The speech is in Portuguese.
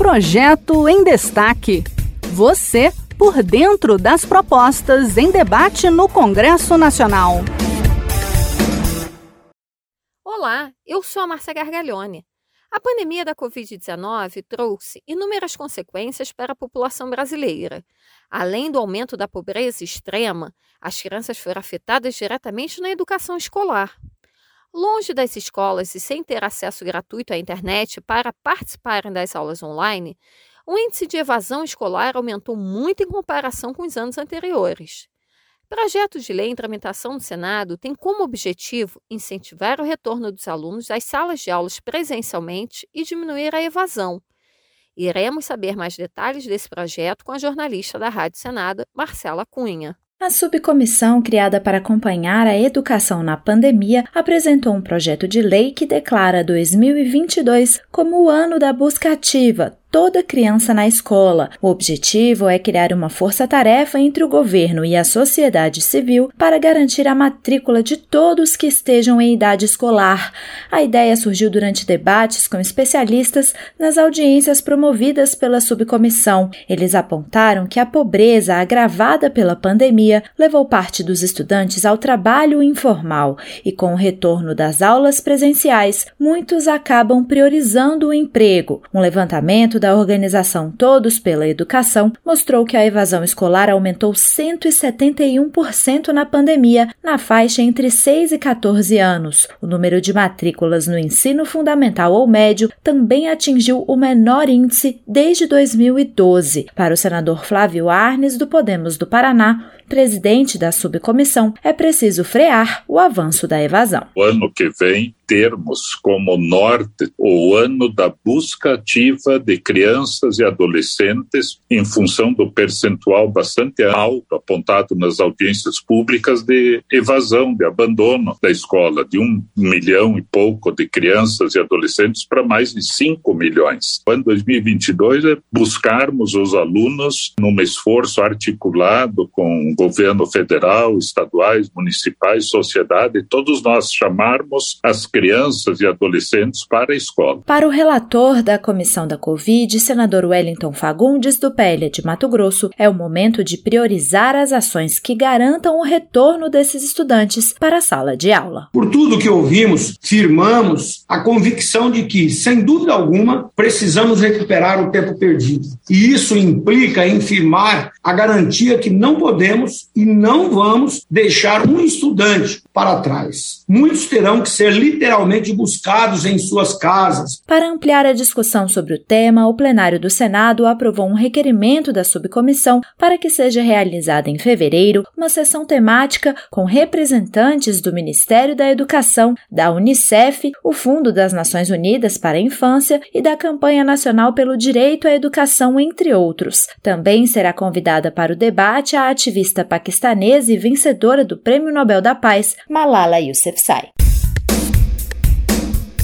Projeto em Destaque. Você por dentro das propostas em debate no Congresso Nacional. Olá, eu sou a Márcia Gargalhone. A pandemia da Covid-19 trouxe inúmeras consequências para a população brasileira. Além do aumento da pobreza extrema, as crianças foram afetadas diretamente na educação escolar. Longe das escolas e sem ter acesso gratuito à internet para participarem das aulas online, o índice de evasão escolar aumentou muito em comparação com os anos anteriores. Projetos de lei em tramitação no Senado têm como objetivo incentivar o retorno dos alunos às salas de aulas presencialmente e diminuir a evasão. Iremos saber mais detalhes desse projeto com a jornalista da Rádio Senado, Marcela Cunha. A subcomissão criada para acompanhar a educação na pandemia apresentou um projeto de lei que declara 2022 como o ano da busca ativa, toda criança na escola. O objetivo é criar uma força-tarefa entre o governo e a sociedade civil para garantir a matrícula de todos que estejam em idade escolar. A ideia surgiu durante debates com especialistas nas audiências promovidas pela subcomissão. Eles apontaram que a pobreza agravada pela pandemia levou parte dos estudantes ao trabalho informal e com o retorno das aulas presenciais, muitos acabam priorizando o emprego. Um levantamento da organização Todos pela Educação mostrou que a evasão escolar aumentou 171% na pandemia, na faixa entre 6 e 14 anos. O número de matrículas no ensino fundamental ou médio também atingiu o menor índice desde 2012. Para o senador Flávio Arnes, do Podemos do Paraná, presidente da subcomissão, é preciso frear o avanço da evasão. O ano que vem termos como norte o ano da busca ativa de crianças e adolescentes em função do percentual bastante alto apontado nas audiências públicas de evasão, de abandono da escola, de um milhão e pouco de crianças e adolescentes para mais de cinco milhões. O ano 2022 é buscarmos os alunos num esforço articulado com o governo federal, estaduais, municipais, sociedade, todos nós chamarmos as crianças crianças e adolescentes para a escola. Para o relator da comissão da Covid, senador Wellington Fagundes, do PL de Mato Grosso, é o momento de priorizar as ações que garantam o retorno desses estudantes para a sala de aula. Por tudo que ouvimos, firmamos a convicção de que, sem dúvida alguma, precisamos recuperar o tempo perdido. E isso implica em firmar a garantia que não podemos e não vamos deixar um estudante para trás. Muitos terão que ser literalmente literalmente buscados em suas casas. Para ampliar a discussão sobre o tema, o plenário do Senado aprovou um requerimento da subcomissão para que seja realizada em fevereiro uma sessão temática com representantes do Ministério da Educação, da Unicef, o Fundo das Nações Unidas para a Infância e da Campanha Nacional pelo Direito à Educação, entre outros. Também será convidada para o debate a ativista paquistanesa e vencedora do Prêmio Nobel da Paz, Malala Yousafzai.